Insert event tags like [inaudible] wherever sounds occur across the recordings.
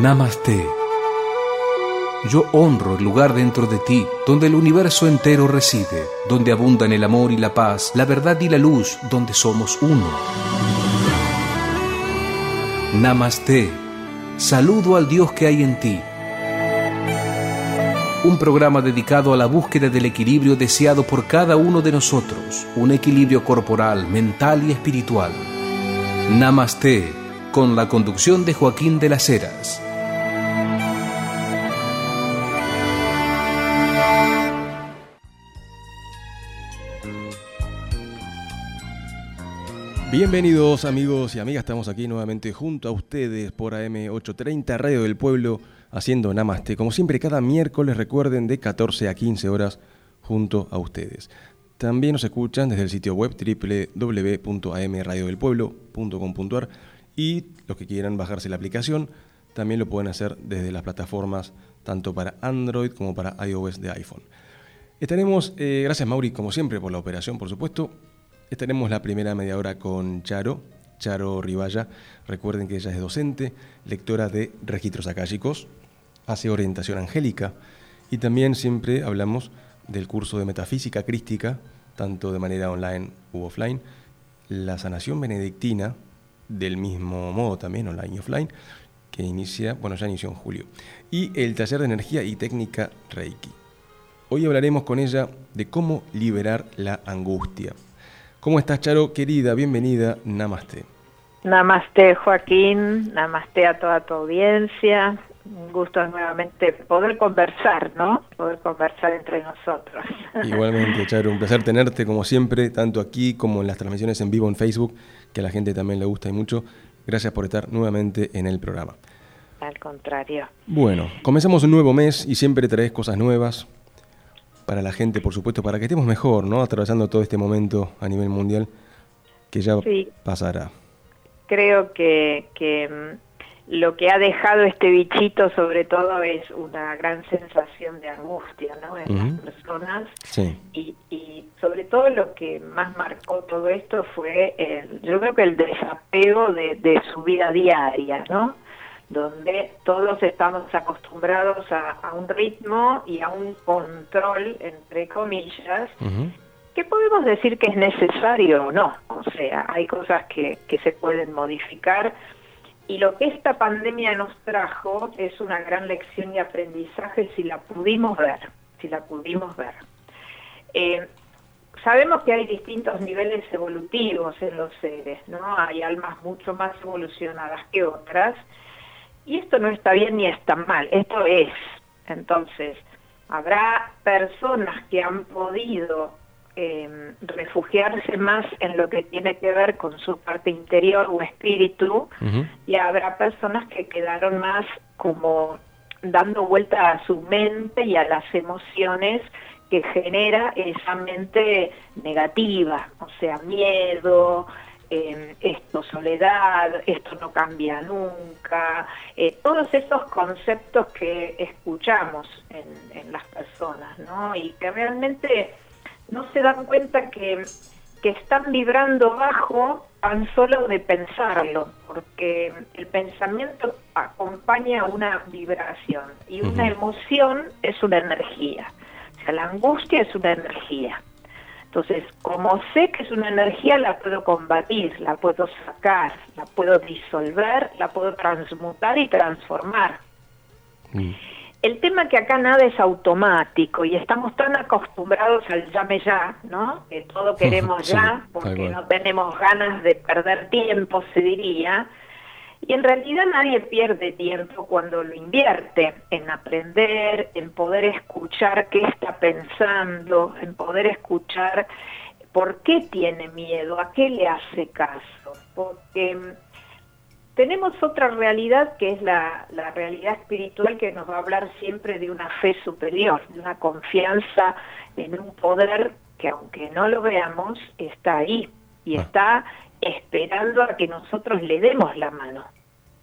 Namaste. Yo honro el lugar dentro de ti, donde el universo entero reside, donde abundan el amor y la paz, la verdad y la luz, donde somos uno. Namaste. Saludo al Dios que hay en ti. Un programa dedicado a la búsqueda del equilibrio deseado por cada uno de nosotros, un equilibrio corporal, mental y espiritual. Namaste, con la conducción de Joaquín de las Heras. Bienvenidos amigos y amigas, estamos aquí nuevamente junto a ustedes por AM830 Radio del Pueblo haciendo Namaste. Como siempre, cada miércoles recuerden de 14 a 15 horas junto a ustedes. También nos escuchan desde el sitio web www.amradiodelpueblo.com.ar y los que quieran bajarse la aplicación también lo pueden hacer desde las plataformas tanto para Android como para iOS de iPhone. Estaremos, eh, gracias Mauri como siempre por la operación por supuesto, estaremos la primera media hora con Charo, Charo Ribaya. Recuerden que ella es docente, lectora de registros acálicos, hace orientación angélica y también siempre hablamos del curso de metafísica crística, tanto de manera online u offline, la sanación benedictina, del mismo modo también online y offline, que inicia, bueno, ya inició en julio, y el taller de energía y técnica Reiki. Hoy hablaremos con ella de cómo liberar la angustia. ¿Cómo estás, Charo? Querida, bienvenida, Namaste. Namaste, Joaquín, namaste a toda tu audiencia. Un gusto nuevamente poder conversar, ¿no? Poder conversar entre nosotros. [laughs] Igualmente, Charo, un placer tenerte como siempre, tanto aquí como en las transmisiones en vivo en Facebook, que a la gente también le gusta y mucho. Gracias por estar nuevamente en el programa. Al contrario. Bueno, comenzamos un nuevo mes y siempre traes cosas nuevas para la gente, por supuesto, para que estemos mejor, ¿no? Atravesando todo este momento a nivel mundial que ya pasará. Creo que, que mm, lo que ha dejado este bichito sobre todo es una gran sensación de angustia ¿no? en las personas sí. y, y, sobre todo lo que más marcó todo esto fue el, yo creo que el desapego de, de su vida diaria ¿no? Donde todos estamos acostumbrados a, un ritmo y a un control, entre comillas, que podemos decir que es necesario o no. O sea, hay cosas que, que se pueden modificar. Y lo que esta pandemia nos trajo es una gran lección y aprendizaje si la pudimos ver, si la pudimos ver. Eh, sabemos que hay distintos niveles evolutivos en los seres, ¿no? Hay almas mucho más evolucionadas que otras, y esto no está bien ni está mal, esto es. Entonces, habrá personas que han podido eh, refugiarse más en lo que tiene que ver con su parte interior o espíritu y habrá personas que quedaron más como dando vuelta a su mente y a las emociones que genera esa mente negativa, o sea, miedo, esto soledad, esto no cambia nunca, eh, todos esos conceptos que escuchamos en, en, las personas, ¿no? Y que realmente no se dan cuenta que, que están vibrando bajo tan solo de pensarlo, porque el pensamiento acompaña una vibración y una emoción es una energía, o sea, la angustia es una energía. Entonces, como sé que es una energía, la puedo combatir, la puedo sacar, la puedo disolver, la puedo transmutar y transformar. Mm. El tema que acá nada es automático y estamos tan acostumbrados al llame ya, ¿no? Que todo [laughs] queremos ya porque no tenemos ganas de perder tiempo, se diría. Y en realidad nadie pierde tiempo cuando lo invierte en aprender, en poder escuchar qué está pensando, en poder escuchar por qué tiene miedo, a qué le hace caso. Porque mm, tenemos otra realidad que es la, la realidad espiritual que nos va a hablar siempre de una fe superior, de una confianza en un poder que aunque no lo veamos, está ahí y ah. está esperando a que nosotros le demos la mano,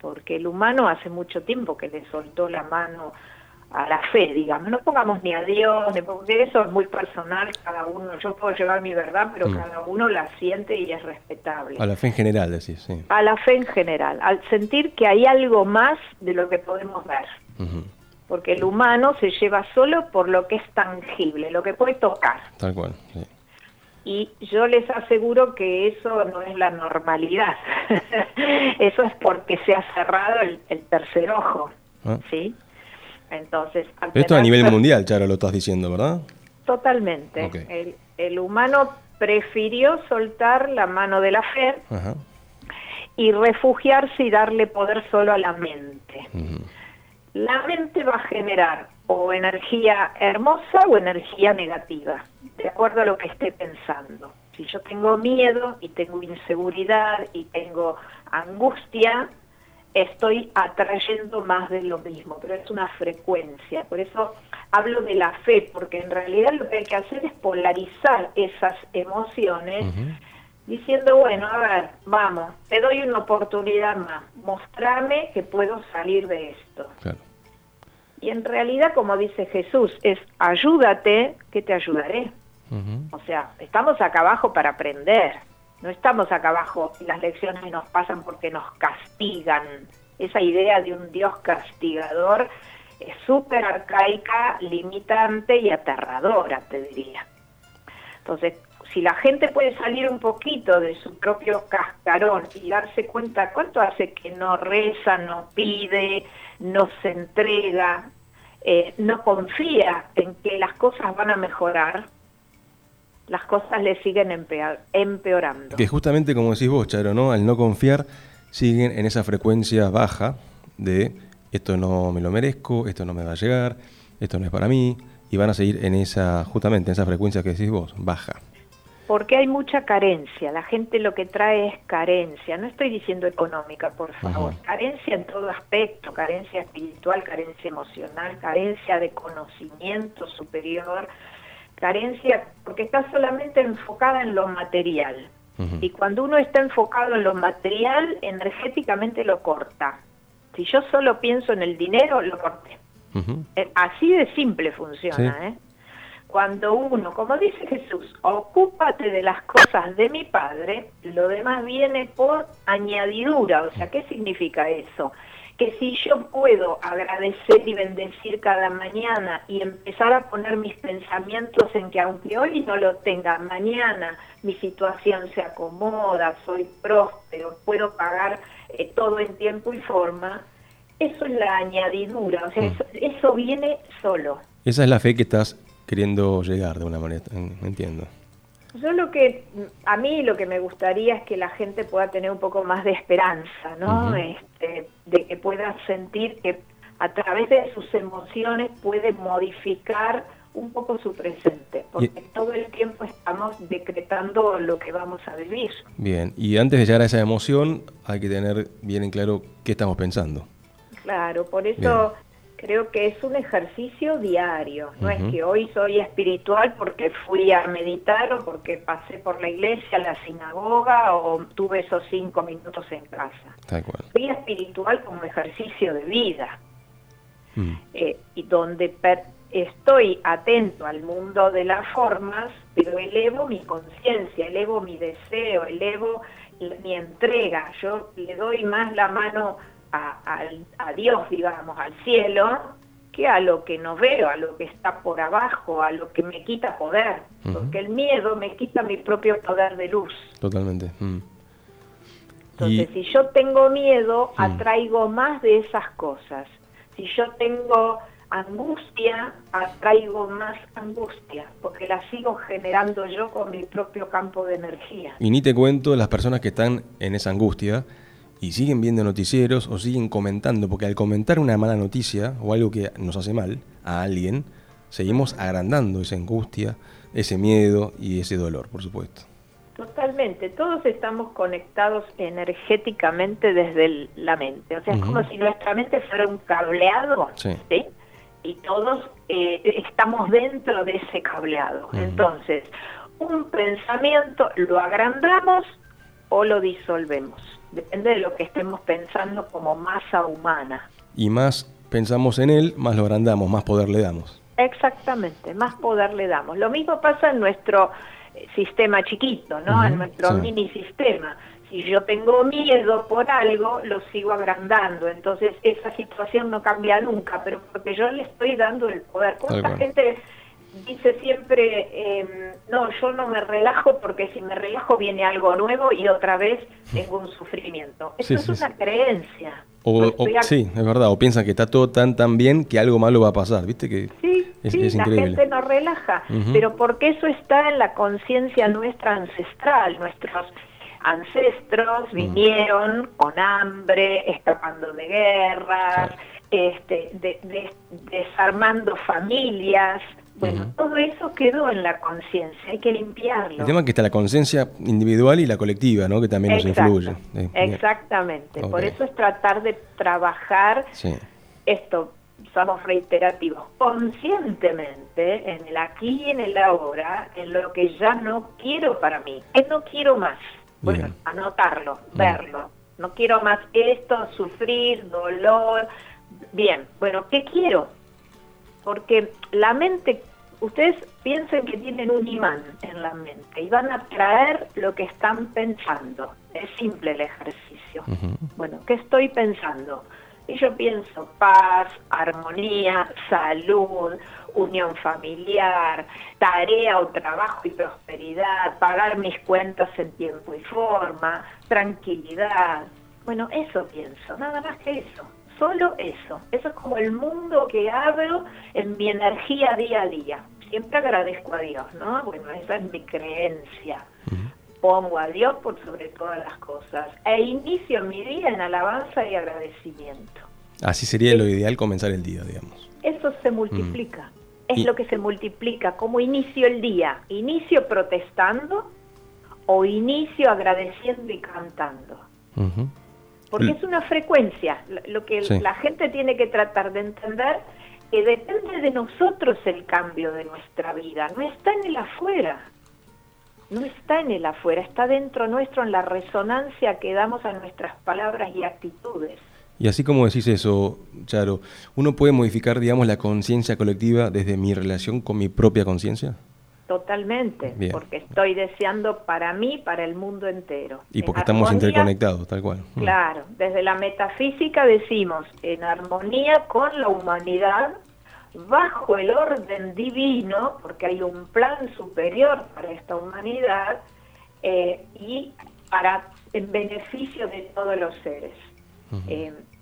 porque el humano hace mucho tiempo que le soltó la mano a la fe, digamos. No pongamos ni a Dios, porque eso es muy personal, cada uno, yo puedo llevar mi verdad, pero Mm. cada uno la siente y es respetable. A la fe en general, decís, sí. A la fe en general, al sentir que hay algo más de lo que podemos ver. Porque el humano se lleva solo por lo que es tangible, lo que puede tocar. Tal cual, sí. Y yo les aseguro que eso no es la normalidad. [laughs] eso es porque se ha cerrado el, el tercer ojo. Ah. ¿Sí? Entonces, esto a nivel mundial, Charo, lo estás diciendo, ¿verdad? Totalmente. El, el humano prefirió soltar la mano de la fe Ajá. y refugiarse y darle poder solo a la mente. La mente va a generar o energía hermosa o energía negativa, de acuerdo a lo que esté pensando. Si yo tengo miedo y tengo inseguridad y tengo angustia, estoy atrayendo más de lo mismo, pero es una frecuencia. Por eso hablo de la fe, porque en realidad lo que hay que hacer es polarizar esas emociones diciendo, bueno, a ver, vamos, te doy una oportunidad más, mostrame que puedo salir de esto. Claro. Y en realidad, como dice Jesús, es ayúdate, que te ayudaré. O sea, estamos acá abajo para aprender, no estamos acá abajo y las lecciones nos pasan porque nos castigan. Esa idea de un Dios castigador es súper arcaica, limitante y aterradora, te diría. Entonces, si la gente puede salir un poquito de su propio cascarón y darse cuenta cuánto hace que no reza, no pide, no se entrega, eh, no confía en que las cosas van a mejorar, las cosas le siguen empeor- empeorando. Que justamente como decís vos, Charo, ¿no? Al no confiar, siguen en esa frecuencia baja de esto no me lo merezco, esto no me va a llegar, esto no es para mí, y van a seguir en esa, justamente en esa frecuencia que decís vos, baja. Porque hay mucha carencia, la gente lo que trae es carencia, no estoy diciendo económica, por favor, Ajá. carencia en todo aspecto, carencia espiritual, carencia emocional, carencia de conocimiento superior, carencia porque está solamente enfocada en lo material. Y cuando uno está enfocado en lo material, energéticamente lo corta. Si yo solo pienso en el dinero, lo corté. Eh, Así de simple funciona, Sí. ¿eh? Cuando uno, como dice Jesús, ocúpate de las cosas de mi Padre, lo demás viene por añadidura. O sea, ¿qué significa eso? Que si yo puedo agradecer y bendecir cada mañana y empezar a poner mis pensamientos en que aunque hoy no lo tenga, mañana mi situación se acomoda, soy próspero, puedo pagar eh, todo en tiempo y forma, eso es la añadidura, o sea, Mm. eso, eso viene solo. Esa es la fe que estás queriendo llegar de una manera, en- entiendo. Yo lo que, a mí lo que me gustaría es que la gente pueda tener un poco más de esperanza, ¿no? Este, de que pueda sentir que a través de sus emociones puede modificar un poco su presente, porque todo el tiempo estamos decretando lo que vamos a vivir. Bien, y antes de llegar a esa emoción, hay que tener bien en claro qué estamos pensando. Claro, por eso creo que es un ejercicio diario. No es que hoy soy espiritual porque fui a meditar o porque pasé por la iglesia, la sinagoga o tuve esos cinco minutos en casa. Tal cual. Fui espiritual como ejercicio de vida Mm. eh, y donde per- estoy atento al mundo de las formas, pero elevo mi conciencia, elevo mi deseo, elevo mi entrega. Yo le doy más la mano a, Dios, digamos, al cielo, que a lo que no veo, a lo que está por abajo, a lo que me quita poder. Porque el miedo me quita mi propio poder de luz. Totalmente. mm. Entonces, Y- si yo tengo miedo, Mm. atraigo más de esas cosas. Si yo tengo angustia, atraigo más angustia, porque la sigo generando yo con mi propio campo de energía. Y ni te cuento las personas que están en esa angustia y siguen viendo noticieros o siguen comentando, porque al comentar una mala noticia o algo que nos hace mal a alguien, seguimos agrandando esa angustia, ese miedo y ese dolor, por supuesto. Totalmente, todos estamos conectados energéticamente desde el- la mente. O sea, es como si nuestra mente fuera un cableado, Sí. ¿sí? Y todos eh, estamos dentro de ese cableado. Entonces, un pensamiento lo agrandamos o lo disolvemos. Depende de lo que estemos pensando como masa humana. Y más pensamos en él, más lo agrandamos, más poder le damos. Exactamente, más poder le damos. Lo mismo pasa en nuestro eh, sistema chiquito, ¿no? en nuestro mini sistema. Si yo tengo miedo por algo, lo sigo agrandando. Entonces, esa situación no cambia nunca, pero porque yo le estoy dando el poder. ¿Cuánta gente dice siempre, eh, no, yo no me relajo porque si me relajo viene algo nuevo y otra vez tengo un sufrimiento. Eso es una creencia. O, sí, es verdad, o piensan que está todo tan tan bien que algo malo va a pasar, ¿viste? Que sí, sí, la gente no relaja, pero porque eso está en la conciencia nuestra ancestral, nuestros ancestros mm. vinieron con hambre, escapando de guerras, este, desarmando familias, bueno, todo eso quedó en la conciencia, hay que limpiarlo. El tema es que está la conciencia individual y la colectiva, ¿no? Que también nos influye. Exactamente, por eso es tratar de trabajar esto, somos reiterativos, conscientemente en el aquí y en el ahora, en lo que ya no quiero para mí, que no quiero más. Bueno, anotarlo, verlo. No quiero más esto, sufrir, dolor. Bien, bueno, ¿qué quiero? porque la mente, ustedes piensen que tienen un imán en la mente y van a traer lo que están pensando. Es simple el ejercicio. Bueno, ¿qué estoy pensando? Y yo pienso paz, armonía, salud, unión familiar, tarea o trabajo y prosperidad, pagar mis cuentas en tiempo y forma, tranquilidad. Bueno, eso pienso, nada más que eso solo eso. Eso es como el mundo que abro en mi energía día a día. Siempre agradezco a Dios, ¿no? Bueno, esa es mi creencia. Pongo a Dios por sobre todas las cosas. E inicio mi día en alabanza y agradecimiento. Así sería lo ideal comenzar el día, digamos. Eso se multiplica. Es lo que se multiplica. ¿Cómo inicio el día? ¿Inicio protestando o inicio agradeciendo y cantando? porque es una frecuencia. Lo que la gente tiene que tratar de entender que depende de nosotros el cambio de nuestra vida, no está en el afuera. No está en el afuera, está dentro nuestro en la resonancia que damos a nuestras palabras y actitudes. Y así como decís eso, Charo, ¿uno puede modificar, digamos, la conciencia colectiva desde mi relación con mi propia conciencia? Totalmente, porque estoy deseando para mí, para el mundo entero. Y porque estamos interconectados, tal cual. Mm. Claro, desde la metafísica decimos en armonía con la humanidad, bajo el orden divino, porque hay un plan superior para esta humanidad eh, y para en beneficio de todos los seres.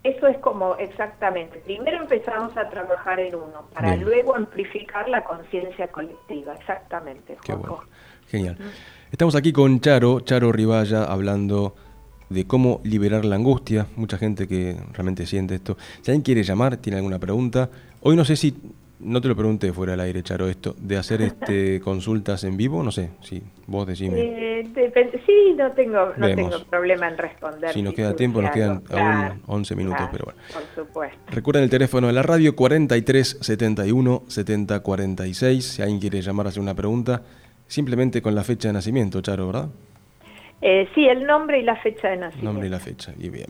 Eso es como exactamente. Primero empezamos a trabajar en uno para luego amplificar la conciencia colectiva. Exactamente. Qué bueno. Genial. Estamos aquí con Charo, Charo Ribaya, hablando de cómo liberar la angustia. Mucha gente que realmente siente esto. Si alguien quiere llamar, tiene alguna pregunta. Hoy no sé si no te lo pregunté fuera del aire, Charo, esto, de hacer [laughs] este consultas en vivo, no sé, si vos decime. Eh, sí, no tengo, no tengo problema en responder. Si nos queda tiempo, nos quedan aún 11 minutos, pero bueno. Por supuesto. Recuerden el teléfono de la radio 43 71 70 46, si alguien quiere llamar a hacer una pregunta, simplemente con la fecha de nacimiento, Charo, ¿verdad? Eh, sí, el nombre y la fecha de nacimiento. Nombre y la fecha, y bien.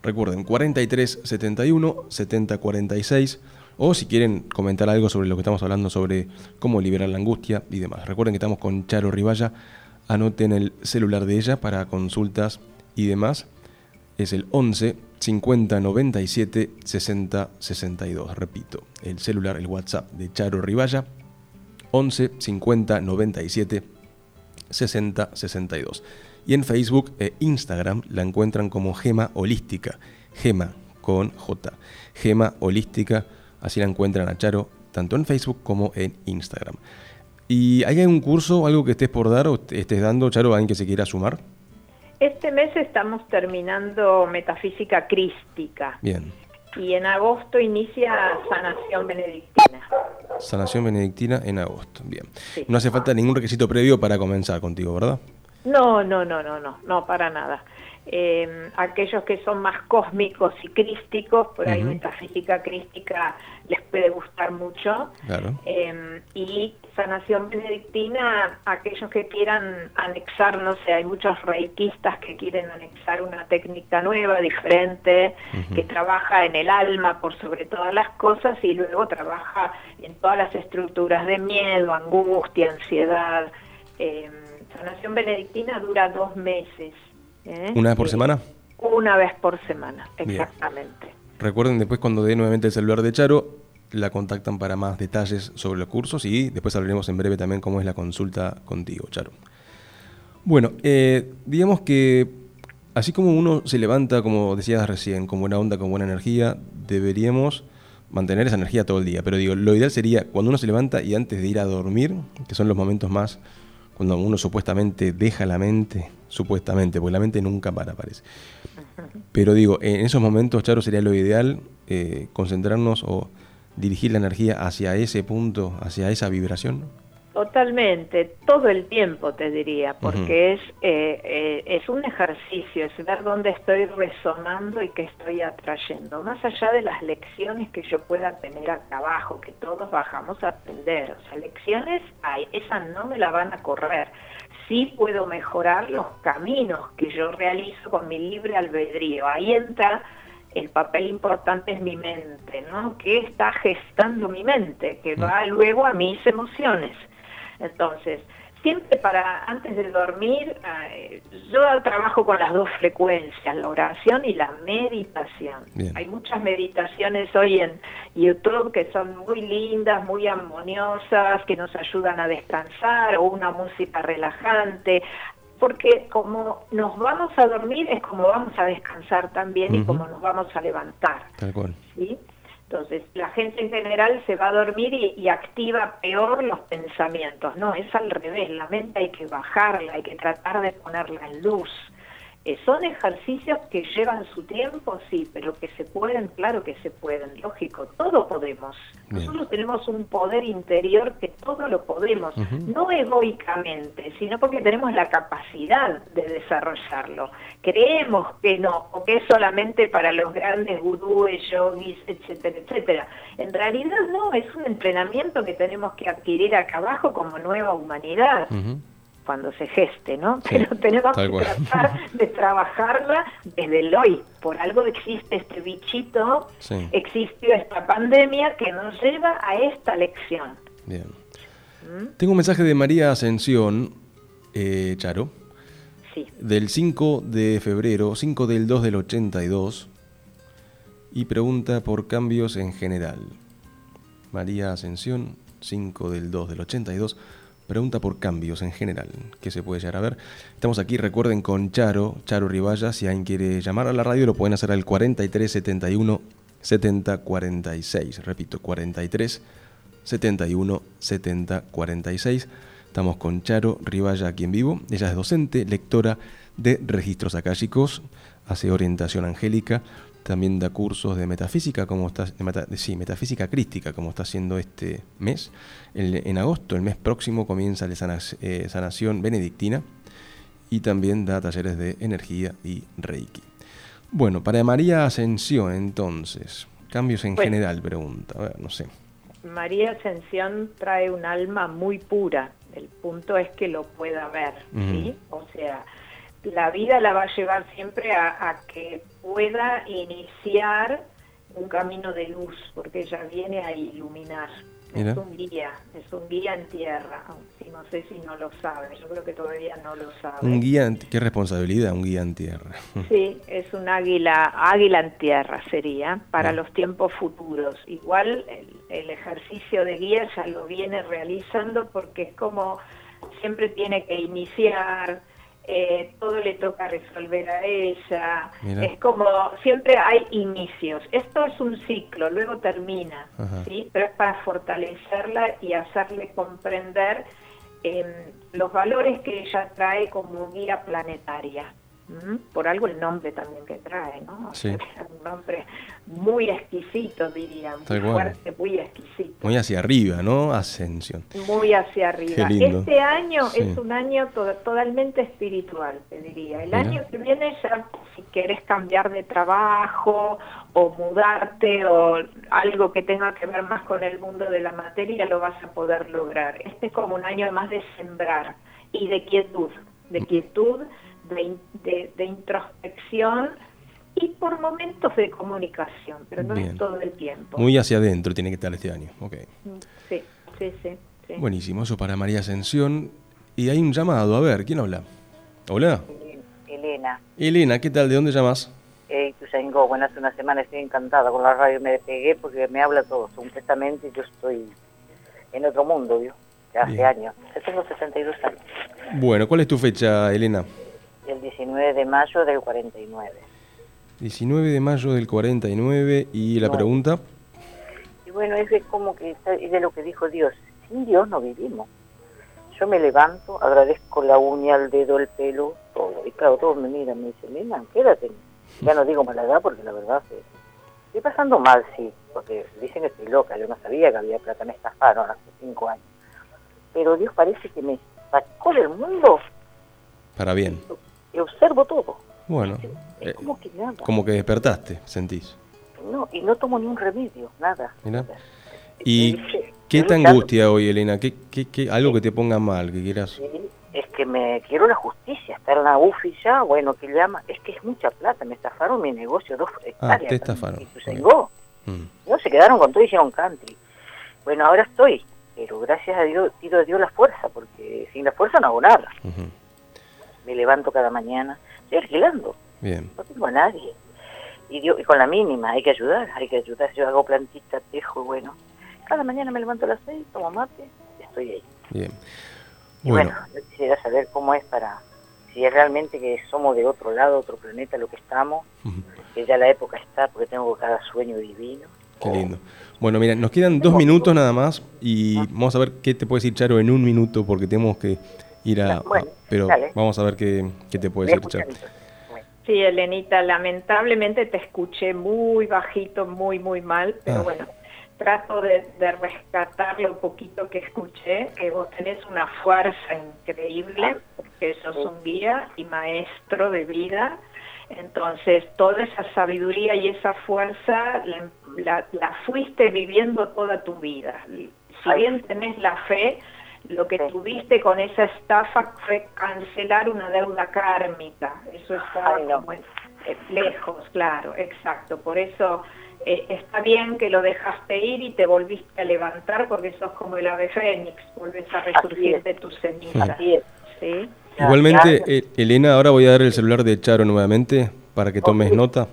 Recuerden, 43 71 70 46 o si quieren comentar algo sobre lo que estamos hablando, sobre cómo liberar la angustia y demás. Recuerden que estamos con Charo Ribaya, anoten el celular de ella para consultas y demás. Es el 11 50 97 60 62. Repito, el celular, el WhatsApp de Charo Ribaya, 11 50 97 60 62. Y en Facebook e Instagram la encuentran como Gema Holística. Gema con J. Gema Holística Así la encuentran a Charo tanto en Facebook como en Instagram. ¿Y hay algún curso algo que estés por dar o estés dando, Charo, a alguien que se quiera sumar? Este mes estamos terminando Metafísica Crística. Bien. Y en agosto inicia Sanación Benedictina. Sanación Benedictina en agosto, bien. No hace falta ningún requisito previo para comenzar contigo, ¿verdad? No, no, no, no, no, no, para nada. Eh, aquellos que son más cósmicos y crísticos, por ahí metafísica crística les puede gustar mucho. Eh, y sanación benedictina, aquellos que quieran anexar, no sé, hay muchos reikistas que quieren anexar una técnica nueva, diferente, que trabaja en el alma por sobre todas las cosas y luego trabaja en todas las estructuras de miedo, angustia, ansiedad. Eh, sanación benedictina dura dos meses. ¿Eh? ¿Una vez por semana? Una vez por semana, exactamente. Recuerden después cuando dé nuevamente el celular de Charo, la contactan para más detalles sobre los cursos y después hablaremos en breve también cómo es la consulta contigo, Charo. Bueno, eh, digamos que así como uno se levanta, como decías recién, con buena onda, con buena energía, deberíamos mantener esa energía todo el día. Pero digo, lo ideal sería cuando uno se levanta y antes de ir a dormir, que son los momentos más cuando uno supuestamente deja la mente, supuestamente, porque la mente nunca para, parece. Pero digo, en esos momentos, Charo, sería lo ideal eh, concentrarnos o dirigir la energía hacia ese punto, hacia esa vibración. Totalmente, todo el tiempo te diría, porque es, eh, eh, es un ejercicio, es ver dónde estoy resonando y qué estoy atrayendo, más allá de las lecciones que yo pueda tener acá abajo, que todos bajamos a aprender, o sea, lecciones hay, esas no me la van a correr, sí puedo mejorar los caminos que yo realizo con mi libre albedrío, ahí entra el papel importante es mi mente, ¿no? ¿Qué está gestando mi mente? Que va luego a mis emociones. Entonces, siempre para antes de dormir, eh, yo trabajo con las dos frecuencias, la oración y la meditación. Hay muchas meditaciones hoy en YouTube que son muy lindas, muy armoniosas, que nos ayudan a descansar, o una música relajante. Porque como nos vamos a dormir es como vamos a descansar también y como nos vamos a levantar. Tal cual. ¿sí? Entonces, la gente en general se va a dormir y, activa peor los pensamientos. No, es al revés. La mente hay que bajarla, hay que tratar de ponerla en luz. Eh, son ejercicios que llevan su tiempo, sí, pero que se pueden, claro que se pueden, lógico, todo podemos. Nosotros tenemos un poder interior que todo lo podemos, no egoicamente, sino porque tenemos la capacidad de desarrollarlo. Creemos que no, o que es solamente para los grandes gurúes, yogis, etcétera, etcétera. En realidad no, es un entrenamiento que tenemos que adquirir acá abajo como nueva humanidad cuando se geste, ¿no? Pero tenemos que tratar de trabajarla desde el hoy. Por algo existe este bichito, existió esta pandemia que nos lleva a esta lección. Bien. ¿Mm? Tengo un mensaje de María Ascensión, eh, Charo, sí. del 5 de febrero, 5 del 2 del 82, y pregunta por cambios en general. María Ascensión, 5 del 2 del 82 pregunta por cambios en general que se puede llegar a ver. Estamos aquí, recuerden, con Charo, Charo Ribaya. Si alguien quiere llamar a la radio, lo pueden hacer al 43 71 70 46. Repito, 43 71 70 46. Estamos con Charo Ribaya aquí en vivo. Ella es docente, lectora de registros akáshicos, hace orientación angélica, también da cursos de metafísica, como está, sí, metafísica crística, como está haciendo este mes. en agosto, el mes próximo, comienza la eh, sanación benedictina y también da talleres de energía y reiki. Bueno, para María Ascensión, entonces, cambios en general, pregunta, a ver, no sé. María Ascensión trae un alma muy pura, el punto es que lo pueda ver, ¿sí? O sea, la vida la va a llevar siempre a, que pueda iniciar un camino de luz, porque ella viene a iluminar. Es un guía, es un guía en tierra, si no sé si no lo sabe, yo creo que todavía no lo sabe. Un guía, qué responsabilidad, un guía en tierra. [laughs] Sí, es un águila, águila en tierra sería, para los tiempos futuros. Igual el, el ejercicio de guía ya lo viene realizando porque es como siempre tiene que iniciar, eh, todo le toca resolver a ella. Es como, siempre hay inicios. Esto es un ciclo, luego termina, ¿sí? Pero es para fortalecerla y hacerle comprender em, los valores que ella trae como guía planetaria. Por algo el nombre también que trae, ¿no? Sí. [laughs] un nombre muy exquisito, diría, muy fuerte, muy exquisito. Muy hacia arriba, ¿no? Ascensión. Muy hacia arriba. Este año es un año totalmente espiritual, te diría. El año que viene ya, si quieres cambiar de trabajo o mudarte o algo que tenga que ver más con el mundo de la materia, lo vas a poder lograr. Este es como un año más de sembrar y de quietud, de quietud de, introspección y por momentos de comunicación, pero no es todo el tiempo. Muy hacia adentro tiene que estar este año. Okay. Mm, sí, sí, sí, Buenísimo, eso para María Ascensión. Y hay un llamado, a ver, ¿quién habla? Hola. Elena. Elena, ¿qué tal? ¿De dónde llamas? Eh, bueno, hace una semana estoy encantada con la radio, me despegué porque me habla todo, completamente, yo estoy en otro mundo, ¿vio? Ya hace años. Yo tengo 62 años. Bueno, ¿cuál es tu fecha, Elena? El 19 de mayo del 49. 19 de mayo del 49 y la pregunta. Y bueno, es de como que es de lo que dijo Dios. Sin Dios no vivimos. Yo me levanto, agradezco la uña, el dedo, el pelo, todo. Y claro, todos me miran, me dicen, mira, quédate. Ya no digo mala edad porque la verdad que estoy pasando mal, sí, porque dicen que estoy loca. Yo no sabía que había plata, me estafaron hace cinco años. Pero Dios parece que me sacó del mundo. Para bien observo todo. Bueno, es, eh, como que nada. Como que despertaste, sentís. No, y no tomo ni un remedio, nada. ¿Y qué te angustia hoy, Elena? ¿Qué, qué, qué, algo que te ponga mal, que quieras? es que me quiero la justicia, estar en la UFI ya, bueno, que llama, es que es mucha plata, me estafaron mi negocio, dos hectáreas. Ah, te estafaron. Mm. No, se quedaron con todo y hicieron country. Bueno, ahora estoy, pero gracias a Dios, pido a Dios la fuerza, porque sin la fuerza no hago nada me levanto cada mañana, estoy alquilando. Bien. No tengo a nadie. Y, y con la mínima, hay que ayudar, hay que ayudar. Yo hago plantita, tejo, bueno. Cada mañana me levanto a las seis, tomo mate, estoy ahí. Bien. Y bueno, yo quisiera saber cómo es para, si es realmente que somos de otro lado, otro planeta, lo que estamos, que ya la época está, porque tengo cada sueño divino. Qué lindo. Bueno, mira, nos quedan dos minutos nada más y vamos a ver qué te puede decir Charo en un minuto porque tenemos que ir a... pero vamos a ver qué, te puede escuchar. Sí, Elenita, lamentablemente te escuché muy bajito, muy, muy mal, pero ah. bueno, trato de, rescatar lo poquito que escuché, que vos tenés una fuerza increíble, porque sos un guía y maestro de vida, entonces toda esa sabiduría y esa fuerza la, la fuiste viviendo toda tu vida. Si bien tenés la fe, lo que tuviste con esa estafa fue cancelar una deuda kármica. Eso está eh, lejos, claro, exacto. Por eso eh, está bien que lo dejaste ir y te volviste a levantar porque sos como el ave fénix, vuelves a resurgir de tus cenizas. ¿sí? Igualmente, eh, Elena, ahora voy a dar el celular de Charo nuevamente para que tomes nota.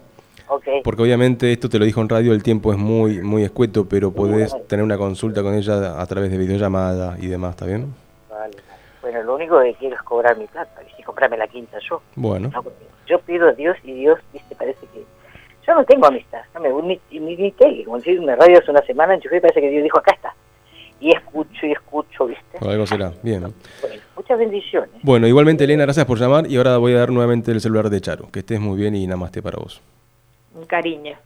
Porque obviamente esto te lo dijo en radio, el tiempo es muy muy escueto, pero podés tener una consulta con ella a través de videollamada y demás, ¿está bien? Vale. Bueno, lo único que quiero es cobrar mi plata, y comprarme la quinta yo. Bueno. yo pido a Dios y Dios, viste, parece que... Yo no tengo amistad, no me ni, ni, ni tele, como si me radio hace una semana, enchufé parece que Dios dijo, acá está. Y escucho y escucho, ¿viste? algo será, bien. muchas bendiciones. Bueno, igualmente Elena, gracias por llamar y ahora voy a dar nuevamente el celular de Charo. Que estés muy bien y namaste para vos cariño.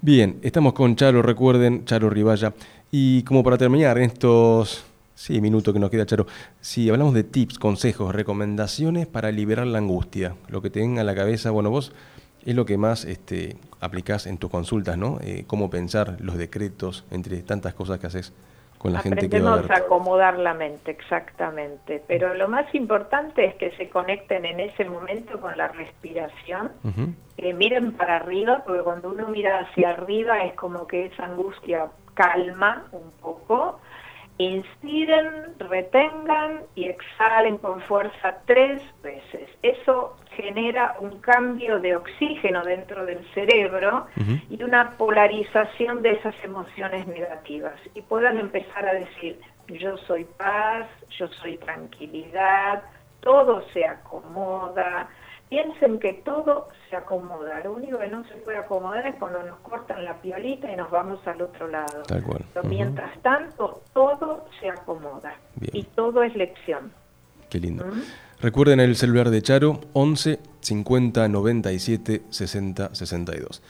Bien, estamos con Charo, recuerden, Charo Ribaya. Y como para terminar, en estos sí, minutos que nos queda, Charo, si hablamos de tips, consejos, recomendaciones para liberar la angustia, lo que te la cabeza, bueno, vos es lo que más este, aplicás en tus consultas, ¿no? Eh, cómo pensar los decretos, entre tantas cosas que haces con la gente que va a, ver. a acomodar la mente, exactamente. Pero lo más importante es que se conecten en ese momento con la respiración, que miren para arriba, porque cuando uno mira hacia arriba es como que esa angustia calma un poco. Inspiren, retengan y exhalen con fuerza tres veces. Eso genera un cambio de oxígeno dentro del cerebro y una polarización de esas emociones negativas. Y puedan empezar a decir, yo soy paz, yo soy tranquilidad, todo se acomoda. Piensen que todo se acomoda. Lo único que no se puede acomodar es cuando nos cortan la piolita y nos vamos al otro lado. Pero mientras tanto, todo se acomoda. Y todo es lección. Qué lindo. Recuerden el celular de Charo 11 50 97 60 62.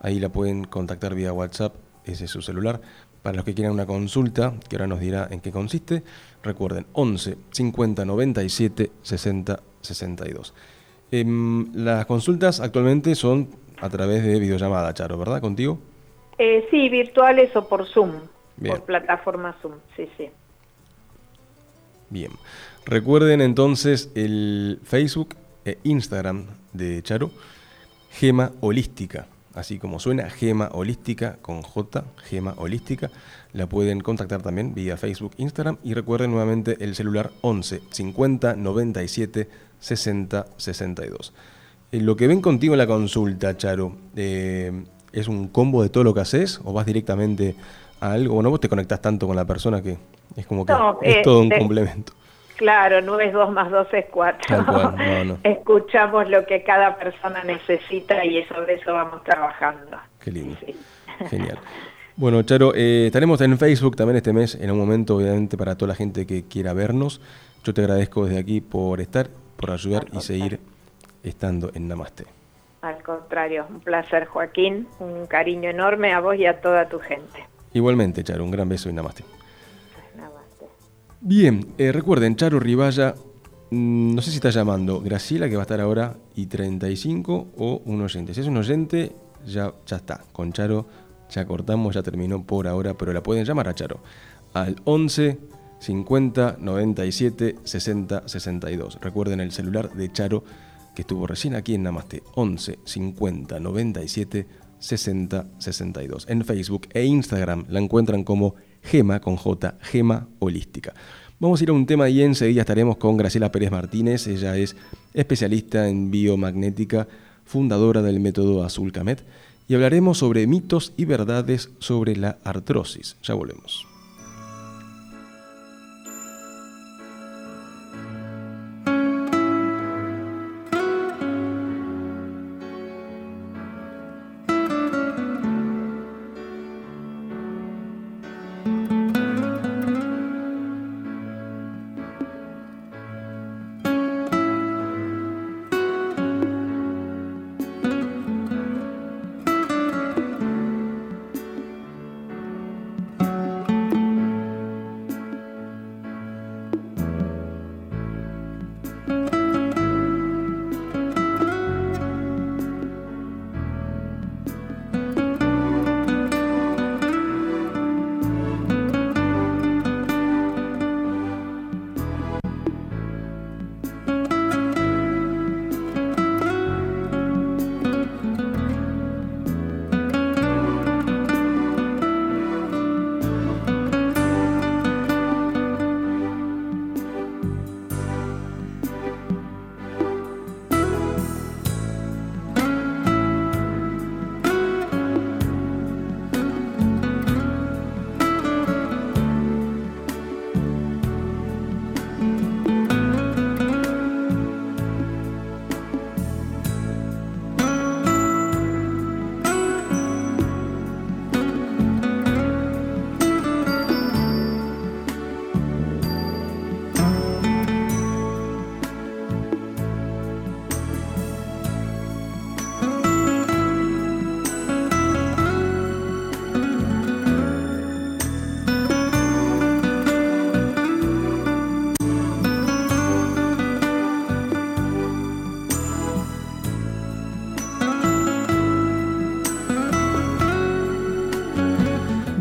Ahí la pueden contactar vía WhatsApp, ese es su celular. Para los que quieran una consulta, que ahora nos dirá en qué consiste, recuerden 11 50 97 60 62. Las consultas actualmente son a través de videollamada, Charo, ¿verdad? ¿Contigo? Eh, sí, virtuales o por Zoom, por plataforma Zoom, sí, sí. Bien. Recuerden entonces el Facebook e Instagram de Charo, Gema Holística así como suena, Gema Holística con J, Gema Holística. La pueden contactar también vía Facebook, Instagram y recuerden nuevamente el celular 11 50 97 60 62. lo que ven contigo en la consulta, Charo, eh, ¿es un combo de todo lo que haces o vas directamente a algo? Bueno, vos te conectás tanto con la persona que es como que es todo un complemento. Claro, no es 2 más 2 es 4. Escuchamos lo que cada persona necesita y sobre eso vamos trabajando. Qué lindo. Genial. Bueno, Charo, eh, estaremos en Facebook también este mes, en un momento, obviamente, para toda la gente que quiera vernos. Yo te agradezco desde aquí por estar, por ayudar y seguir estando en Namaste. Al contrario, un placer, Joaquín. Un cariño enorme a vos y a toda tu gente. Igualmente, Charo, un gran beso y Namaste. Bien, eh, recuerden, Charo Ribaya, mm, no sé si está llamando Graciela, que va a estar ahora, y 35 o un oyente. Si es un oyente, ya, ya está. Con Charo ya cortamos, ya terminó por ahora, pero la pueden llamar a Charo al 11 50 97 60 62. Recuerden el celular de Charo que estuvo recién aquí en Namaste. 11 50 97 60 62. En Facebook e Instagram la encuentran como Gema con J, Gema Holística. Vamos a ir a un tema y enseguida estaremos con Graciela Pérez Martínez. Ella es especialista en biomagnética, fundadora del método Azul Camet, y hablaremos sobre mitos y verdades sobre la artrosis. Ya volvemos.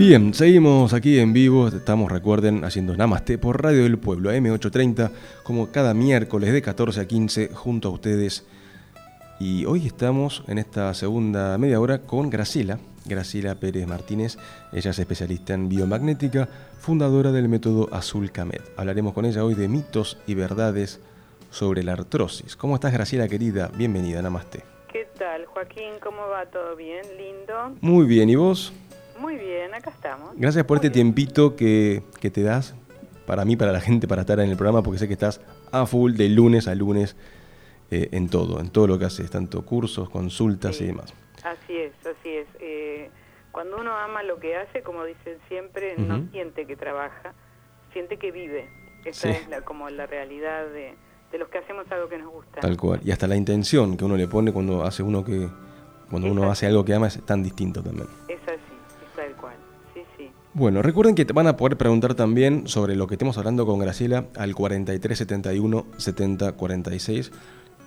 Bien, seguimos aquí en vivo, estamos, recuerden, haciendo Namaste por Radio del Pueblo, M830, como cada miércoles de 14 a 15, junto a ustedes. Y hoy estamos en esta segunda media hora con Graciela, Graciela Pérez Martínez. Ella es especialista en biomagnética, fundadora del método Azul Camet. Hablaremos con ella hoy de mitos y verdades sobre la artrosis. ¿Cómo estás, Graciela, querida? Bienvenida, Namaste. ¿Qué tal, Joaquín? ¿Cómo va? ¿Todo bien? ¿Lindo? Muy bien, ¿y vos? Muy bien, acá estamos. Gracias por este tiempito que, te das para mí, para la gente, para estar en el programa, porque sé que estás a full de lunes a lunes eh, en todo, en todo lo que haces, tanto cursos, consultas y demás. Así es, así es. Eh, cuando uno ama lo que hace, como dicen siempre, no siente que trabaja, siente que vive. Esa es la, como la realidad de, de los que hacemos algo que nos gusta. Tal cual. Y hasta la intención que uno le pone cuando hace uno que cuando uno hace algo que ama es tan distinto también. Bueno, recuerden que te van a poder preguntar también sobre lo que estemos hablando con Graciela al 4371 7046.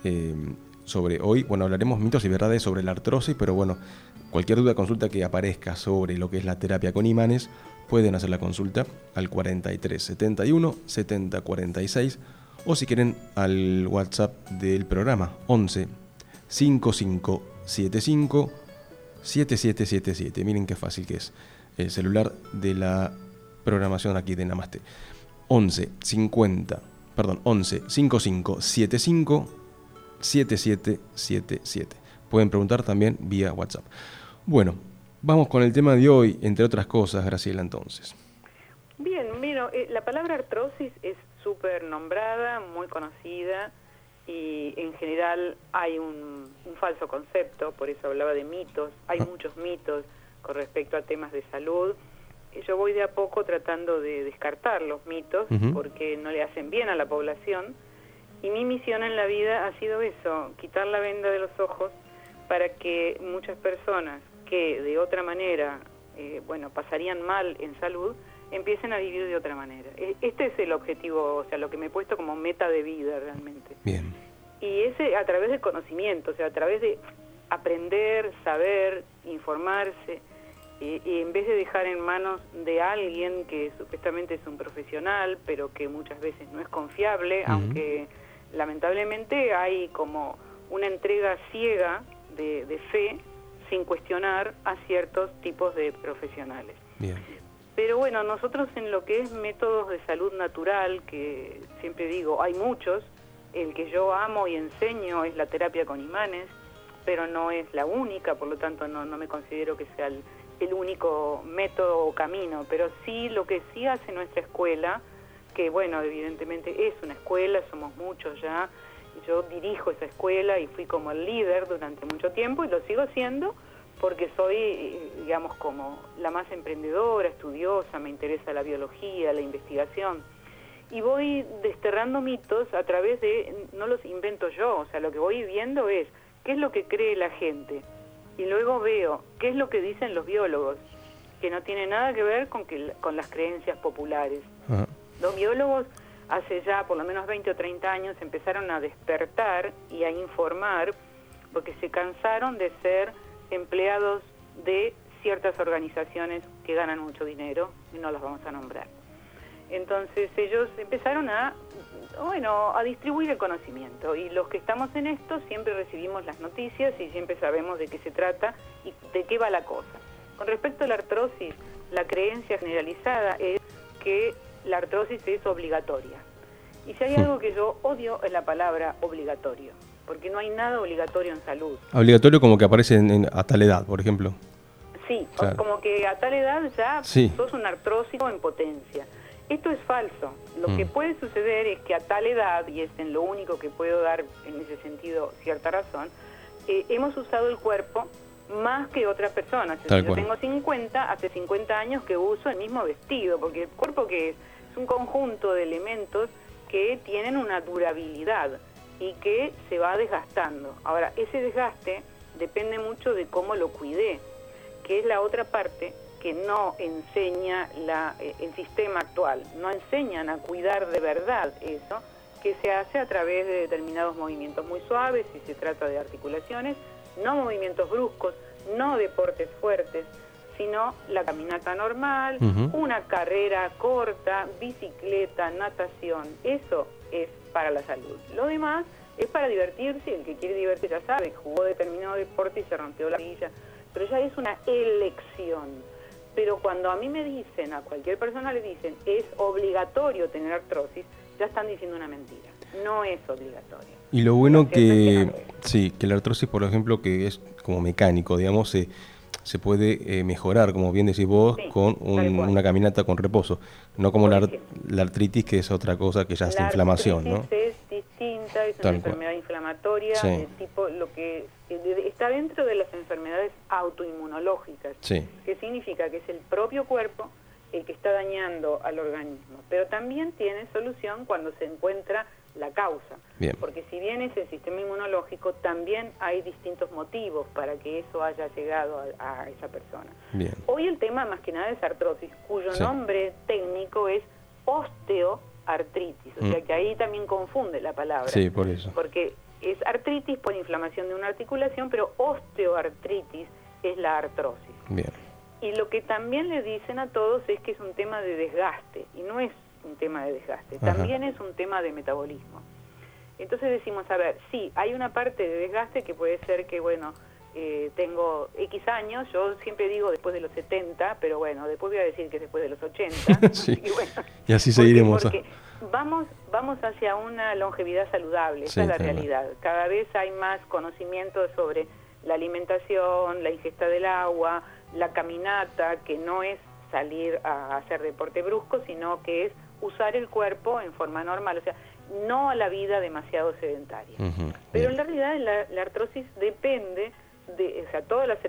Eh, sobre hoy, bueno, hablaremos mitos y verdades sobre la artrosis, pero bueno, cualquier duda, consulta que aparezca sobre lo que es la terapia con imanes, pueden hacer la consulta al 4371 7046 o si quieren al WhatsApp del programa 11 5575 7777. Miren qué fácil que es el celular de la programación aquí de Namaste. 11 50, perdón, 11 55 75 7777. Pueden preguntar también vía WhatsApp. Bueno, vamos con el tema de hoy, entre otras cosas, Graciela, entonces. Bien, mira, eh, la palabra artrosis es súper nombrada, muy conocida y en general hay un, falso concepto, por eso hablaba de mitos, hay ah. muchos mitos con respecto a temas de salud. Yo voy de a poco tratando de descartar los mitos porque no le hacen bien a la población y mi misión en la vida ha sido eso, quitar la venda de los ojos para que muchas personas que de otra manera, eh, bueno, pasarían mal en salud, empiecen a vivir de otra manera. E, este es el objetivo, o sea, lo que me he puesto como meta de vida realmente. Bien. Y ese a través del conocimiento, o sea, a través de aprender, saber, informarse, y, en vez de dejar en manos de alguien que supuestamente es un profesional, pero que muchas veces no es confiable, aunque lamentablemente hay como una entrega ciega de, de fe sin cuestionar a ciertos tipos de profesionales. Bien. Pero bueno, nosotros en lo que es métodos de salud natural, que siempre digo, hay muchos, el que yo amo y enseño es la terapia con imanes, pero no es la única, por lo tanto no, no me considero que sea el, el único método o camino, pero sí lo que sí hace nuestra escuela, que bueno, evidentemente es una escuela, somos muchos ya, yo dirijo esa escuela y fui como el líder durante mucho tiempo y lo sigo siendo, porque soy, digamos, como la más emprendedora, estudiosa, me interesa la biología, la investigación. Y voy desterrando mitos a través de, no los invento yo, o sea, lo que voy viendo es qué es lo que cree la gente. Y luego veo qué es lo que dicen los biólogos, que no tiene nada que ver con, que, con las creencias populares. Los biólogos hace ya por lo menos 20 o 30 años empezaron a despertar y a informar porque se cansaron de ser empleados de ciertas organizaciones que ganan mucho dinero y no las vamos a nombrar. Entonces ellos empezaron a, bueno, a distribuir el conocimiento y los que estamos en esto siempre recibimos las noticias y siempre sabemos de qué se trata y de qué va la cosa. Con respecto a la artrosis, la creencia generalizada es que la artrosis es obligatoria. Y si hay algo que yo odio es la palabra obligatorio porque no hay nada obligatorio en salud. Obligatorio como que aparece en, a tal edad, por ejemplo. Sí, como que a tal edad ya sos un artrósico en potencia. Esto es falso. Lo que mm. puede suceder es que a tal edad, y es en lo único que puedo dar en ese sentido cierta razón, eh, hemos usado el cuerpo más que otras personas. Si yo tengo 50, hace 50 años que uso el mismo vestido, porque el cuerpo que es, es un conjunto de elementos que tienen una durabilidad y que se va desgastando. Ahora, ese desgaste depende mucho de cómo lo cuidé, que es la otra parte que no enseña la, eh, el sistema actual, no enseñan a cuidar de verdad eso, que se hace a través de determinados movimientos muy suaves, si se trata de articulaciones, no movimientos bruscos, no deportes fuertes, sino la caminata normal, una carrera corta, bicicleta, natación, eso es para la salud. Lo demás es para divertirse, el que quiere divertirse ya sabe, jugó determinado deporte y se rompió la rodilla, pero ya es una elección. Pero cuando a mí me dicen, a cualquier persona le dicen, es obligatorio tener artrosis, ya están diciendo una mentira. No es obligatorio. Y lo bueno que, sí, que la artrosis, por ejemplo, que es como mecánico, digamos, se se puede eh, mejorar, como bien decís vos, con una caminata con reposo, no como la, artritis, que es otra cosa que ya es inflamación, ¿no? Es distinta, es una enfermedad inflamatoria, tipo lo que está dentro de las enfermedades autoinmunológicas, que significa que es el propio cuerpo el que está dañando al organismo, pero también tiene solución cuando se encuentra la causa. Bien. Porque si bien es el sistema inmunológico, también hay distintos motivos para que eso haya llegado a, a esa persona. Bien. Hoy el tema más que nada es artrosis, cuyo Sí. nombre técnico es osteoartritis, o Mm. sea que ahí también confunde la palabra. Sí, por eso. Porque es artritis por inflamación de una articulación, pero osteoartritis es la artrosis. Bien. Y lo que también le dicen a todos es que es un tema de desgaste, y no es un tema de desgaste, Ajá. también es un tema de metabolismo. Entonces decimos, a ver, sí, hay una parte de desgaste que puede ser que, bueno, eh, tengo X años, yo siempre digo después de los 70, pero bueno, después voy a decir que después de los 80. [laughs] Sí. [laughs] y, bueno, Y así seguiremos. Porque vamos, vamos hacia una longevidad saludable, esa es la realidad. Cada vez hay más conocimiento sobre la alimentación, la ingesta del agua, la caminata, que no es salir a hacer deporte brusco, sino que es usar el cuerpo en forma normal, o sea, no a la vida demasiado sedentaria. Pero en la realidad la, la artrosis depende de, o sea, todas las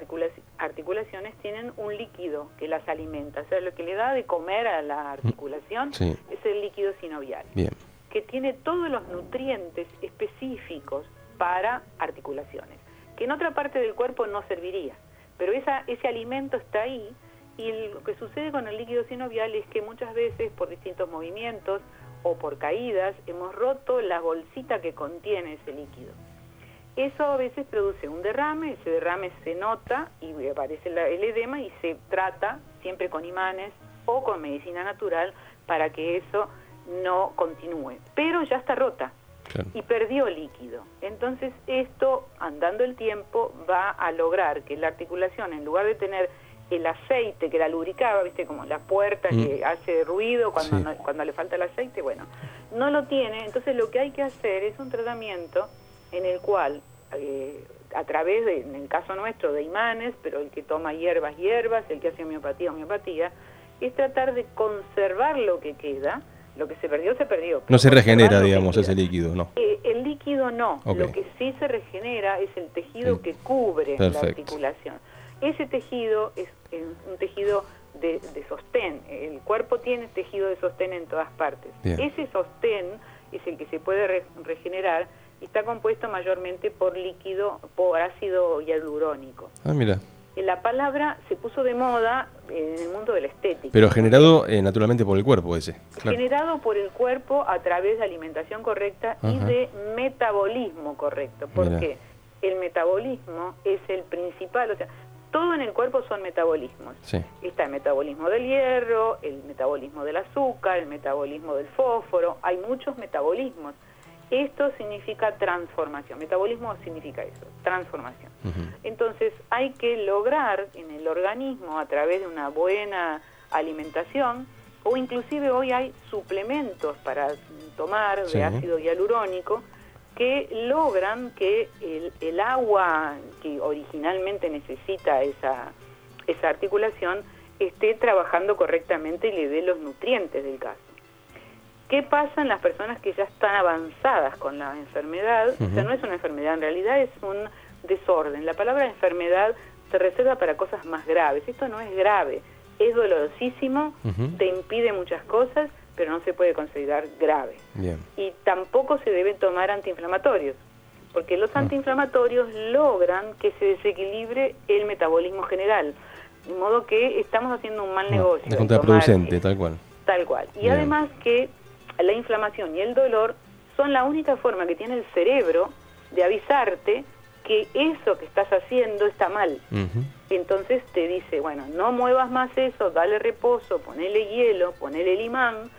articulaciones tienen un líquido que las alimenta, o sea, lo que le da de comer a la articulación Sí. es el líquido sinovial, Bien. que tiene todos los nutrientes específicos para articulaciones, que en otra parte del cuerpo no serviría, pero esa, ese alimento está ahí y lo que sucede con el líquido sinovial es que muchas veces por distintos movimientos o por caídas hemos roto la bolsita que contiene ese líquido. Eso a veces produce un derrame, ese derrame se nota y aparece el edema y se trata siempre con imanes o con medicina natural para que eso no continúe. Pero ya está rota Claro. y perdió líquido. Entonces esto, andando el tiempo, va a lograr que la articulación, en lugar de tener el aceite que la lubricaba, viste, como la puerta Mm. que hace ruido cuando, Sí. no- cuando le falta el aceite, bueno, no lo tiene. Entonces lo que hay que hacer es un tratamiento en el cual, eh, a través de, en el caso nuestro, de imanes, pero el que toma hierbas, hierbas, el que hace homeopatía, homeopatía, es tratar de conservar lo que queda. Lo que se perdió, se perdió. No se regenera, digamos, ese líquido, ¿no? Eh, el líquido no, lo que sí se regenera es el tejido El- que cubre Perfecto. la articulación. Ese tejido es, es un tejido de, de sostén, el cuerpo tiene tejido de sostén en todas partes. Bien. Ese sostén es el que se puede re- regenerar está compuesto mayormente por líquido, por ácido hialurónico. Ah, mira. Eh, La palabra se puso de moda en el mundo de la estética. Pero generado eh, naturalmente por el cuerpo ese. Claro. generado por el cuerpo a través de alimentación correcta y de metabolismo correcto. Porque el metabolismo es el principal, o sea, todo en el cuerpo son metabolismos. Sí. Está el metabolismo del hierro, el metabolismo del azúcar, el metabolismo del fósforo, hay muchos metabolismos. Esto significa transformación. Metabolismo significa eso, transformación. Entonces hay que lograr en el organismo a través de una buena alimentación o inclusive hoy hay suplementos para tomar Sí. de ácido hialurónico que logran que el, el agua que originalmente necesita esa, esa articulación esté trabajando correctamente y le dé los nutrientes del caso. ¿Qué pasa en las personas que ya están avanzadas con la enfermedad? O sea, no es una enfermedad, en realidad es un desorden. La palabra enfermedad se reserva para cosas más graves. Esto no es grave, es dolorosísimo, te impide muchas cosas, pero no se puede considerar grave. Bien. Y tampoco se deben tomar antiinflamatorios, porque los Ah. antiinflamatorios logran que se desequilibre el metabolismo general. De modo que estamos haciendo un mal No, negocio. es contraproducente, tomar tal cual. Tal cual. Y Bien. además que la inflamación y el dolor son la única forma que tiene el cerebro de avisarte que eso que estás haciendo está mal. Entonces te dice, bueno, no muevas más eso, dale reposo, ponele hielo, ponele limán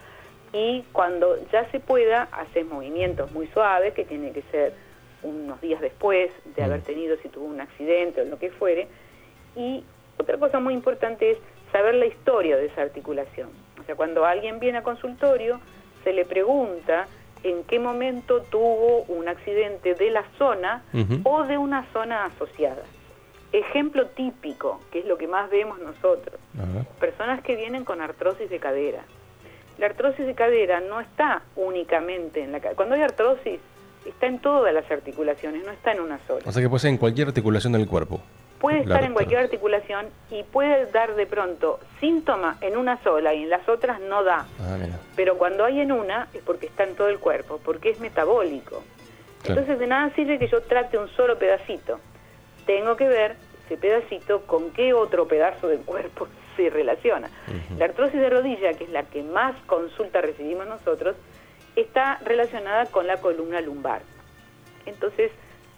y cuando ya se pueda haces movimientos muy suaves que tiene que ser unos días después de Mm. haber tenido si tuvo un accidente o lo que fuere. Y otra cosa muy importante es saber la historia de esa articulación. O sea, cuando alguien viene a consultorio, se le pregunta en qué momento tuvo un accidente de la zona o de una zona asociada. Ejemplo típico, que es lo que más vemos nosotros, personas que vienen con artrosis de cadera. La artrosis de cadera no está únicamente en la cadera. Cuando hay artrosis, está en todas las articulaciones, no está en una sola. O sea que puede ser en cualquier articulación del cuerpo. Puede estar en cualquier articulación y puede dar de pronto síntoma en una sola y en las otras no da. Ah. Pero cuando hay en una es porque está en todo el cuerpo, porque es metabólico. Claro. Entonces de nada sirve que yo trate un solo pedacito. Tengo que ver ese pedacito con qué otro pedazo del cuerpo [laughs] se relaciona. La artrosis de rodilla, que es la que más consulta recibimos nosotros, está relacionada con la columna lumbar. Entonces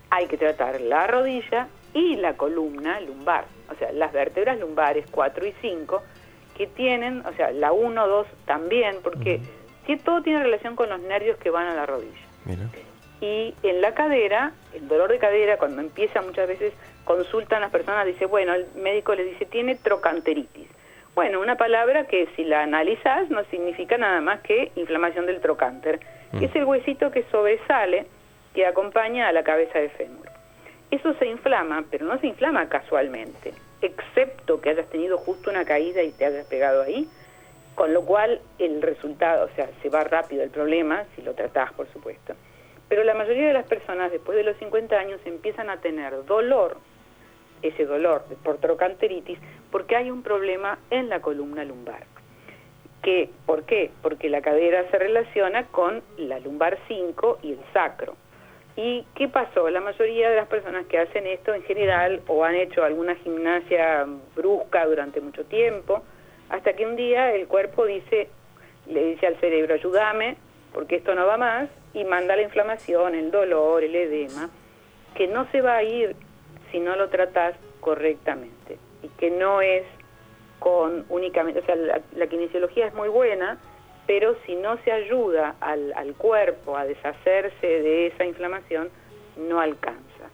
hay que tratar la rodilla y la columna lumbar, o sea, las vértebras lumbares 4 y 5, que tienen, o sea, la 1, 2 también, porque todo tiene relación con los nervios que van a la rodilla. Mira. Y en la cadera, el dolor de cadera, cuando empieza muchas veces, consultan las personas, dice, bueno, el médico les dice, tiene trocanteritis. Bueno, una palabra que si la analizas no significa nada más que inflamación del trocánter, que es el huesito que sobresale, que acompaña a la cabeza del fémur. Eso se inflama, pero no se inflama casualmente, excepto que hayas tenido justo una caída y te hayas pegado ahí, con lo cual el resultado, o sea, se va rápido el problema, si lo tratás, por supuesto. Pero la mayoría de las personas después de los 50 años empiezan a tener dolor, ese dolor por trocanteritis, porque hay un problema en la columna lumbar. ¿Qué? ¿Por qué? Porque la cadera se relaciona con la lumbar 5 y el sacro. ¿Y qué pasó? La mayoría de las personas que hacen esto en general o han hecho alguna gimnasia brusca durante mucho tiempo, hasta que un día el cuerpo dice, le dice al cerebro, ayúdame, porque esto no va más, y manda la inflamación, el dolor, el edema, que no se va a ir si no lo tratás correctamente. Y que no es con únicamente, o sea, la, la kinesiología es muy buena, pero si no se ayuda al, al cuerpo a deshacerse de esa inflamación, no alcanza.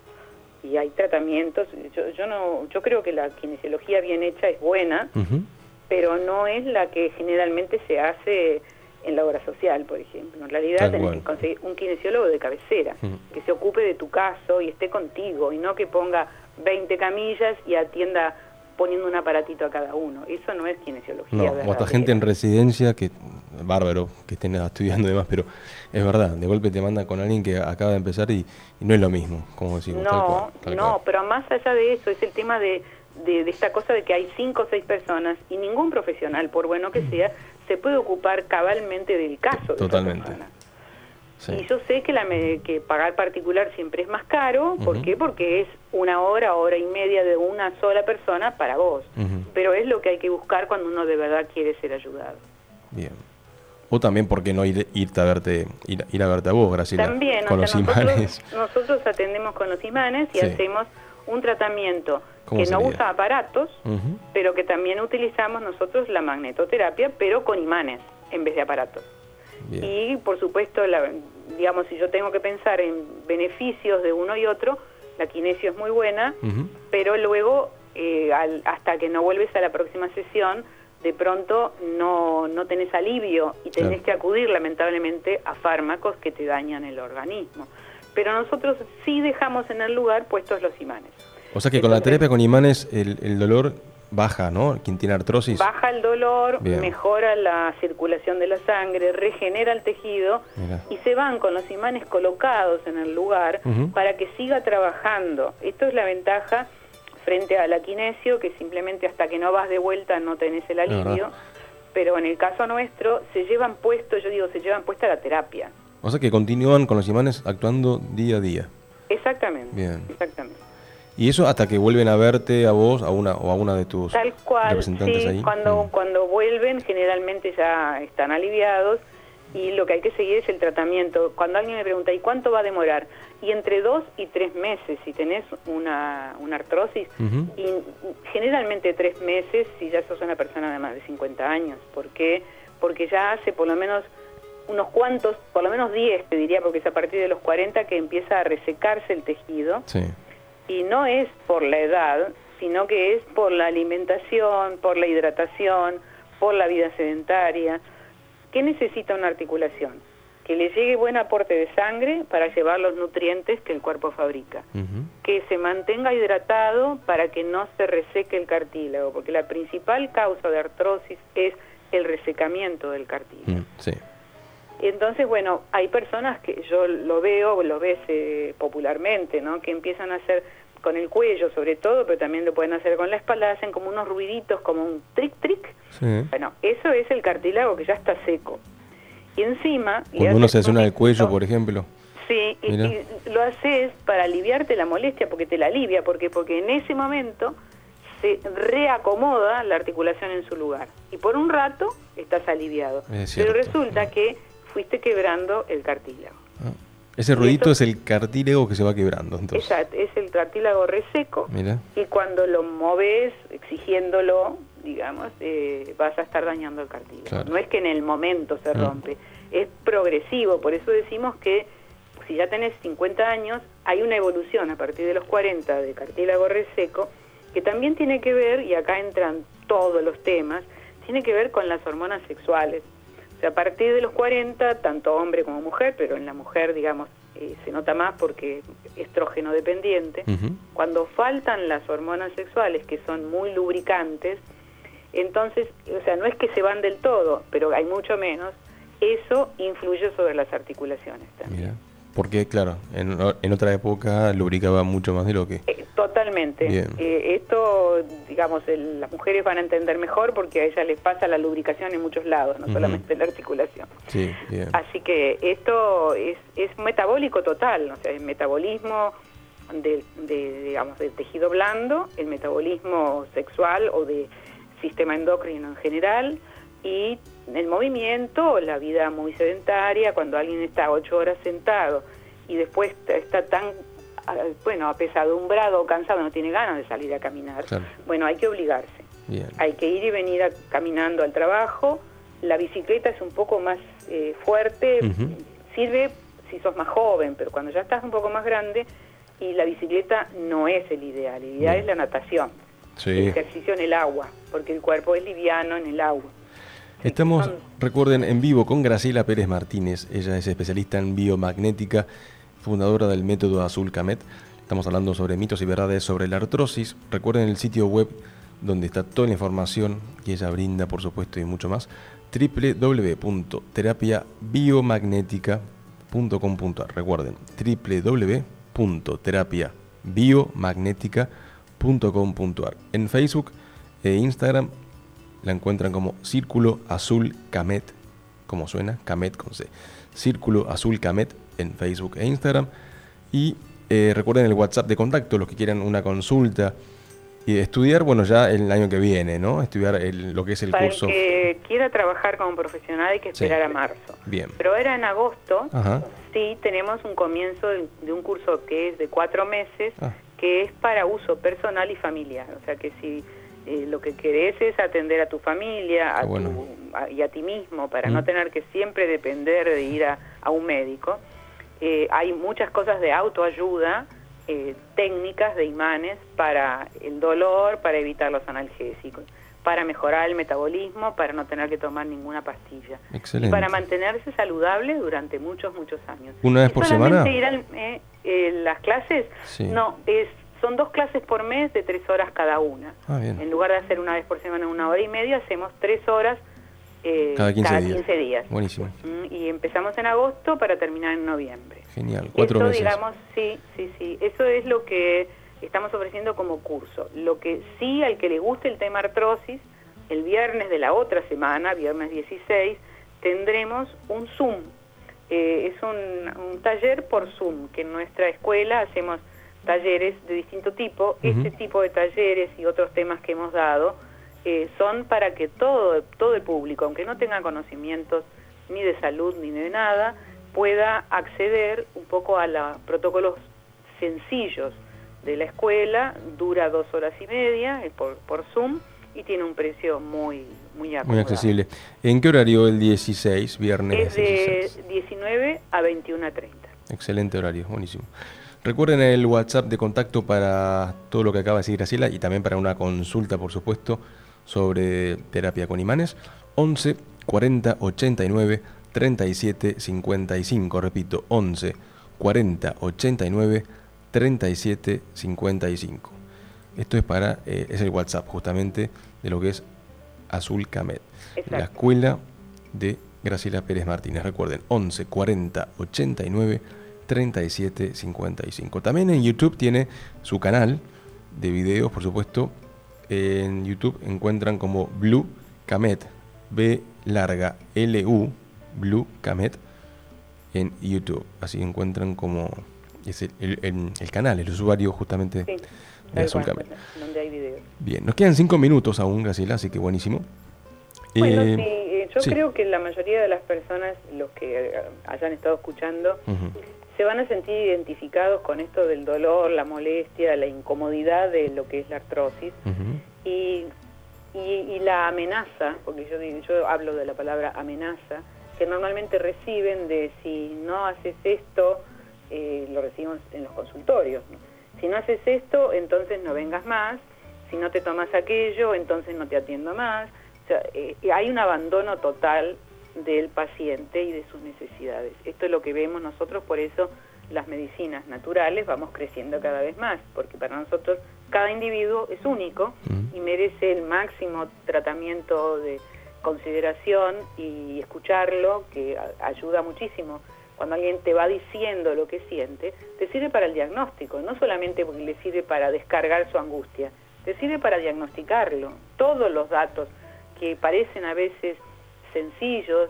Y hay tratamientos, yo, yo no, yo creo que la kinesiología bien hecha es buena, pero no es la que generalmente se hace en la obra social, por ejemplo. En realidad Tal tenés cual. que conseguir un kinesiólogo de cabecera, que se ocupe de tu caso y esté contigo, y no que ponga 20 camillas y atienda poniendo un aparatito a cada uno. Eso no es kinesiología. No, o hasta gente en residencia que, bárbaro, que estén estudiando y demás, pero es verdad, de golpe te manda con alguien que acaba de empezar y, y no es lo mismo, como decimos. tal No, cual, tal no, cual. pero más allá de eso es el tema de, de, de esta cosa de que hay cinco o seis personas y ningún profesional, por bueno que sea, se puede ocupar cabalmente del caso. de Totalmente. persona. Sí. Y yo sé que, la, que pagar particular siempre es más caro, ¿por qué? Porque es una hora, hora y media de una sola persona para vos. Pero es lo que hay que buscar cuando uno de verdad quiere ser ayudado. Bien. O también, ¿por qué no ir, irte a verte, ir, ir a verte a vos, Graciela? También, con o los sea, nosotros, imanes. [laughs] nosotros atendemos con los imanes y Sí. hacemos un tratamiento ¿Cómo que no usa aparatos, pero que también utilizamos nosotros la magnetoterapia, pero con imanes en vez de aparatos. Bien. Y por supuesto, la, digamos, si yo tengo que pensar en beneficios de uno y otro, la kinesio es muy buena, pero luego, eh, al- hasta que no vuelves a la próxima sesión, de pronto no, no tenés alivio y tenés Claro. que acudir lamentablemente a fármacos que te dañan el organismo. Pero nosotros sí dejamos en el lugar puestos los imanes. O sea que con la terapia con imanes el, el dolor baja, ¿no? Quien tiene artrosis. Baja el dolor, Bien. mejora la circulación de la sangre, regenera el tejido y se van con los imanes colocados en el lugar para que siga trabajando. Esto es la ventaja frente a la kinesio, que simplemente hasta que no vas de vuelta no tenés el alivio. Pero en el caso nuestro se llevan puesto, yo digo, se llevan puesta la terapia. O sea que continúan con los imanes actuando día a día. Exactamente. Bien. Exactamente. Y eso hasta que vuelven a verte a vos a una, o a una de tus Tal cual, representantes sí, ahí. cuando, Mm. cuando vuelven generalmente ya están aliviados y lo que hay que seguir es el tratamiento. Cuando alguien me pregunta, ¿y cuánto va a demorar? Y entre dos y tres meses, si tenés una, una artrosis, y generalmente tres meses si ya sos una persona de más de 50 años. ¿Por qué? Porque ya hace por lo menos unos cuantos, por lo menos 10 te diría, porque es a partir de los 40 que empieza a resecarse el tejido Sí. Y no es por la edad, sino que es por la alimentación, por la hidratación, por la vida sedentaria. ¿Qué necesita una articulación? Que le llegue buen aporte de sangre para llevar los nutrientes que el cuerpo fabrica. Que se mantenga hidratado para que no se reseque el cartílago, porque la principal causa de artrosis es el resecamiento del cartílago. Mm, Sí. Entonces, bueno, hay personas que yo lo veo, lo ves eh, popularmente, ¿no? Que empiezan a hacer con el cuello sobre todo, pero también lo pueden hacer con la espalda, hacen como unos ruiditos, como un trick trick. Bueno, eso es el cartílago que ya está seco. Y encima... Cuando uno se hace una del cuello, por ejemplo. Sí, y, lo haces para aliviarte la molestia, porque te la alivia, porque porque en ese momento se reacomoda la articulación en su lugar. Y por un rato estás aliviado. Pero resulta que fuiste quebrando el cartílago. Ah. Ese ruidito es el cartílago que se va quebrando. Entonces. Exacto, es el cartílago reseco. Y cuando lo moves, exigiéndolo, digamos, eh, vas a estar dañando el cartílago. No es que en el momento se mm. rompe, es progresivo. Por eso decimos que si ya tenés 50 años, hay una evolución a partir de los 40 de cartílago reseco que también tiene que ver, y acá entran todos los temas, tiene que ver con las hormonas sexuales. O sea, a partir de los 40, tanto hombre como mujer, pero en la mujer, digamos, eh, se nota más porque estrógeno dependiente, cuando faltan las hormonas sexuales, que son muy lubricantes, entonces, o sea, no es que se van del todo, pero hay mucho menos, eso influye sobre las articulaciones también. Porque, claro, en, en, otra época lubricaba mucho más de lo que... Eh, totalmente. Eh, esto, digamos, las mujeres van a entender mejor porque a ellas les pasa la lubricación en muchos lados, no solamente en la articulación. Sí, bien. Así que esto es, es metabólico total, o sea, el metabolismo de, de, digamos, del tejido blando, el metabolismo sexual o de sistema endocrino en general, y el movimiento, la vida muy sedentaria, cuando alguien está ocho horas sentado y después está tan, bueno, apesadumbrado o cansado, no tiene ganas de salir a caminar, bueno, hay que obligarse. Hay que ir y venir caminando al trabajo. La bicicleta es un poco más eh, fuerte, sirve si sos más joven, pero cuando ya estás un poco más grande, y la bicicleta no es el ideal, el ideal es la natación, el ejercicio en el agua, porque el cuerpo es liviano en el agua. Estamos, recuerden, en vivo con Graciela Pérez Martínez. Ella es especialista en biomagnética, fundadora del método Azul Camet. Estamos hablando sobre mitos y verdades sobre la artrosis. Recuerden el sitio web donde está toda la información que ella brinda, por supuesto, y mucho más. www.terapiabiomagnética.com.ar. Recuerden, www.terapiabiomagnética.com.ar. En Facebook e Instagram la encuentran como Círculo Azul Camet, como suena, Camet con C. Círculo Azul Camet en Facebook e Instagram. Y eh, recuerden el WhatsApp de contacto, los que quieran una consulta y estudiar, bueno, ya el año que viene, ¿no? Estudiar lo que es el curso. Para el que quiera trabajar como profesional hay que esperar a marzo. Bien. Pero ahora en agosto, sí, tenemos un comienzo de, un curso que es de cuatro meses, ah. que es para uso personal y familiar. O sea que si eh, lo que querés es atender a tu familia a y a ti mismo para no mm. tener que siempre depender de ir a, un médico. Eh, hay muchas cosas de autoayuda, eh, técnicas de imanes para el dolor, para evitar los analgésicos, para mejorar el metabolismo, para no tener que tomar ninguna pastilla. Excelente. Y para mantenerse saludable durante muchos, muchos años. ¿Una vez por semana? Ir al, las clases, no, es son dos clases por mes de tres horas cada una. Ah, en lugar de hacer una vez por semana una hora y media, hacemos tres horas eh, cada 15, días. Buenísimo. Mm, y empezamos en agosto para terminar en noviembre. Genial, cuatro Eso, meses. digamos, sí, sí, sí. Eso es lo que estamos ofreciendo como curso. Lo que sí, al que le guste el tema artrosis, el viernes de la otra semana, viernes 16, tendremos un Zoom. Eh, es un, un taller por Zoom, que en nuestra escuela hacemos talleres de distinto tipo. Este tipo de talleres y otros temas que hemos dado eh, son para que todo, todo el público, aunque no tenga conocimientos ni de salud ni de nada, pueda acceder un poco a los protocolos sencillos de la escuela. Dura dos horas y media por, por Zoom y tiene un precio muy muy, muy accesible. ¿En qué horario el 16, viernes? Es de 19 a 21 a 30. Excelente horario, buenísimo. Recuerden el WhatsApp de contacto para todo lo que acaba de decir Graciela y también para una consulta, por supuesto, sobre terapia con imanes. 11 40 89 37 55. Repito, 11 40 89 37 55. Esto es para, eh, es el WhatsApp justamente de lo que es Azul Camet, la escuela de Graciela Pérez Martínez. Recuerden, 11 40 89 3755. También en YouTube tiene su canal de videos, por supuesto. En YouTube encuentran como Blue Camet, B larga L U, Blue Camet, en YouTube. Así encuentran como es el, canal, el usuario justamente de Azul Camet. Donde hay videos. Bien, nos quedan cinco minutos aún, Graciela, así que buenísimo. Bueno, eh, sí, eh, yo creo que la mayoría de las personas, los que eh, hayan estado escuchando, se van a sentir identificados con esto del dolor, la molestia, la incomodidad de lo que es la artrosis y, y, la amenaza, porque yo, yo hablo de la palabra amenaza, que normalmente reciben de si no haces esto, eh, lo recibimos en los consultorios. Si no haces esto, entonces no vengas más, si no te tomas aquello, entonces no te atiendo más. O sea, eh, hay un abandono total del paciente y de sus necesidades. Esto es lo que vemos nosotros, por eso las medicinas naturales vamos creciendo cada vez más, porque para nosotros cada individuo es único y merece el máximo tratamiento de consideración y escucharlo, que ayuda muchísimo. Cuando alguien te va diciendo lo que siente, te sirve para el diagnóstico, no solamente porque le sirve para descargar su angustia, te sirve para diagnosticarlo. Todos los datos que parecen a veces sencillos,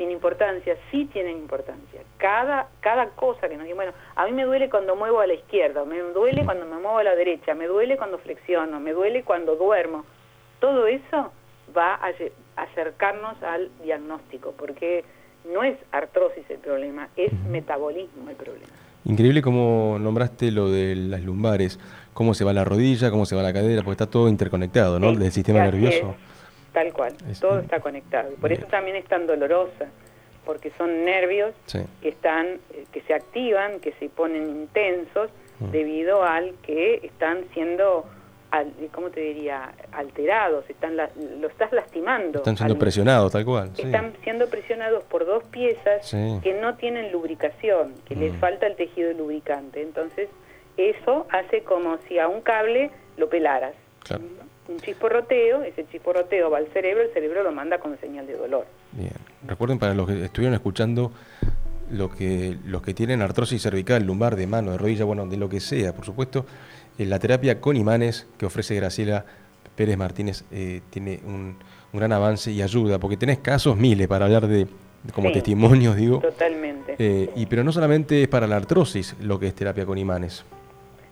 sin importancia, sí tienen importancia. Cada, cada cosa que nos dice, bueno, a mí me duele cuando muevo a la izquierda, me duele cuando me muevo a la derecha, me duele cuando flexiono, me duele cuando duermo. Todo eso va a acercarnos al diagnóstico, porque no es artrosis el problema, es metabolismo el problema. Increíble cómo nombraste lo de las lumbares, cómo se va la rodilla, cómo se va la cadera, porque está todo interconectado, ¿no? Del sistema nervioso. Tal cual, todo está conectado. Por eso también es tan dolorosa, porque son nervios que están, eh, que se activan, que se ponen intensos mm. debido al que están siendo, ¿cómo te diría? Alterados, están lo estás lastimando. Están siendo presionados, tal cual. Están siendo presionados por dos piezas que no tienen lubricación, que les mm. falta el tejido lubricante. Entonces, eso hace como si a un cable lo pelaras. Claro un chisporroteo, ese chisporroteo va al cerebro, el cerebro lo manda con señal de dolor. Bien, recuerden para los que estuvieron escuchando, lo que, los que tienen artrosis cervical, lumbar, de mano, de rodilla, bueno, de lo que sea, por supuesto, eh, la terapia con imanes que ofrece Graciela Pérez Martínez eh, tiene un, gran avance y ayuda, porque tenés casos miles para hablar de, como testimonios, digo. Totalmente. Eh, y, pero no solamente es para la artrosis lo que es terapia con imanes.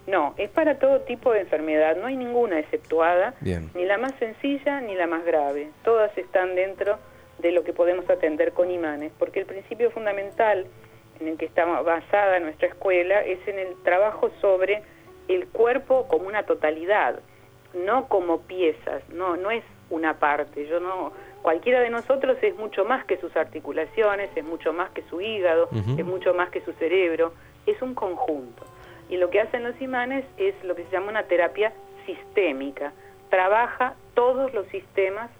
No, es para todo tipo de enfermedad, no hay ninguna exceptuada, ni la más sencilla ni la más grave. Todas están dentro de lo que podemos atender con imanes, porque el principio fundamental en el que está basada nuestra escuela es en el trabajo sobre el cuerpo como una totalidad, no como piezas, no, no es una parte. Yo no, cualquiera de nosotros es mucho más que sus articulaciones, es mucho más que su hígado, es mucho más que su cerebro, es un conjunto. Y lo que hacen los imanes es lo que se llama una terapia sistémica. Trabaja todos los sistemas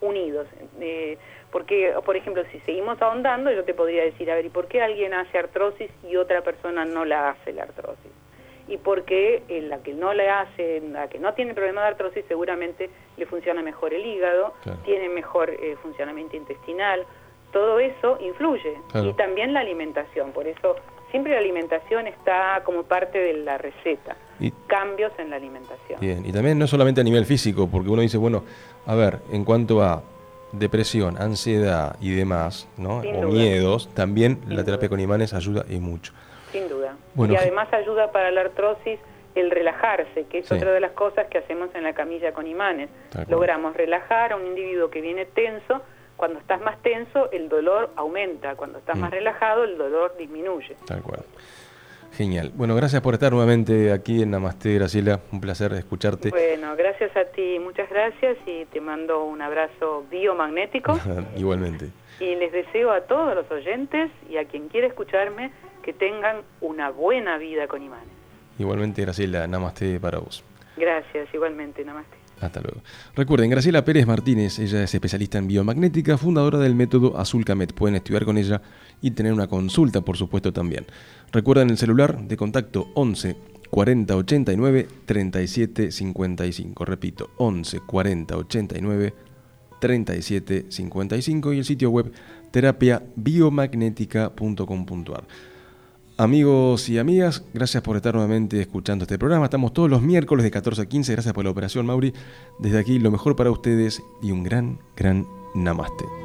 unidos. Eh, porque, por ejemplo, si seguimos ahondando, yo te podría decir, a ver, ¿y por qué alguien hace artrosis y otra persona no la hace la artrosis? Y por qué eh, la que no la hace, la que no tiene problema de artrosis, seguramente le funciona mejor el hígado, tiene mejor eh, funcionamiento intestinal, todo eso influye. Y también la alimentación, por eso siempre la alimentación está como parte de la receta. cambios en la alimentación. Bien, y también no solamente a nivel físico, porque uno dice, bueno, a ver, en cuanto a depresión, ansiedad y demás, ¿no? o miedos, también la terapia con imanes ayuda y mucho. Sin duda. y además ayuda para la artrosis el relajarse, que es otra de las cosas que hacemos en la camilla con imanes. Logramos relajar a un individuo que viene tenso cuando estás más tenso, el dolor aumenta. Cuando estás más mm. relajado, el dolor disminuye. Tal cual. Genial. Bueno, gracias por estar nuevamente aquí en Namaste, Graciela. Un placer escucharte. Bueno, gracias a ti, muchas gracias y te mando un abrazo biomagnético. [laughs] Igualmente. Y les deseo a todos los oyentes y a quien quiera escucharme que tengan una buena vida con imanes. Igualmente, Graciela, Namaste para vos. Gracias, igualmente, Namaste. Hasta luego. Recuerden, Graciela Pérez Martínez, ella es especialista en biomagnética, fundadora del método Azulcamet. Pueden estudiar con ella y tener una consulta, por supuesto, también. Recuerden el celular de contacto 11 40 89 37 55. Repito, 11 40 89 37 55 y el sitio web terapiabiomagnética.com.ar. Amigos y amigas, gracias por estar nuevamente escuchando este programa. Estamos todos los miércoles de 14 a 15. Gracias por la operación, Mauri. Desde aquí, lo mejor para ustedes y un gran, gran namaste.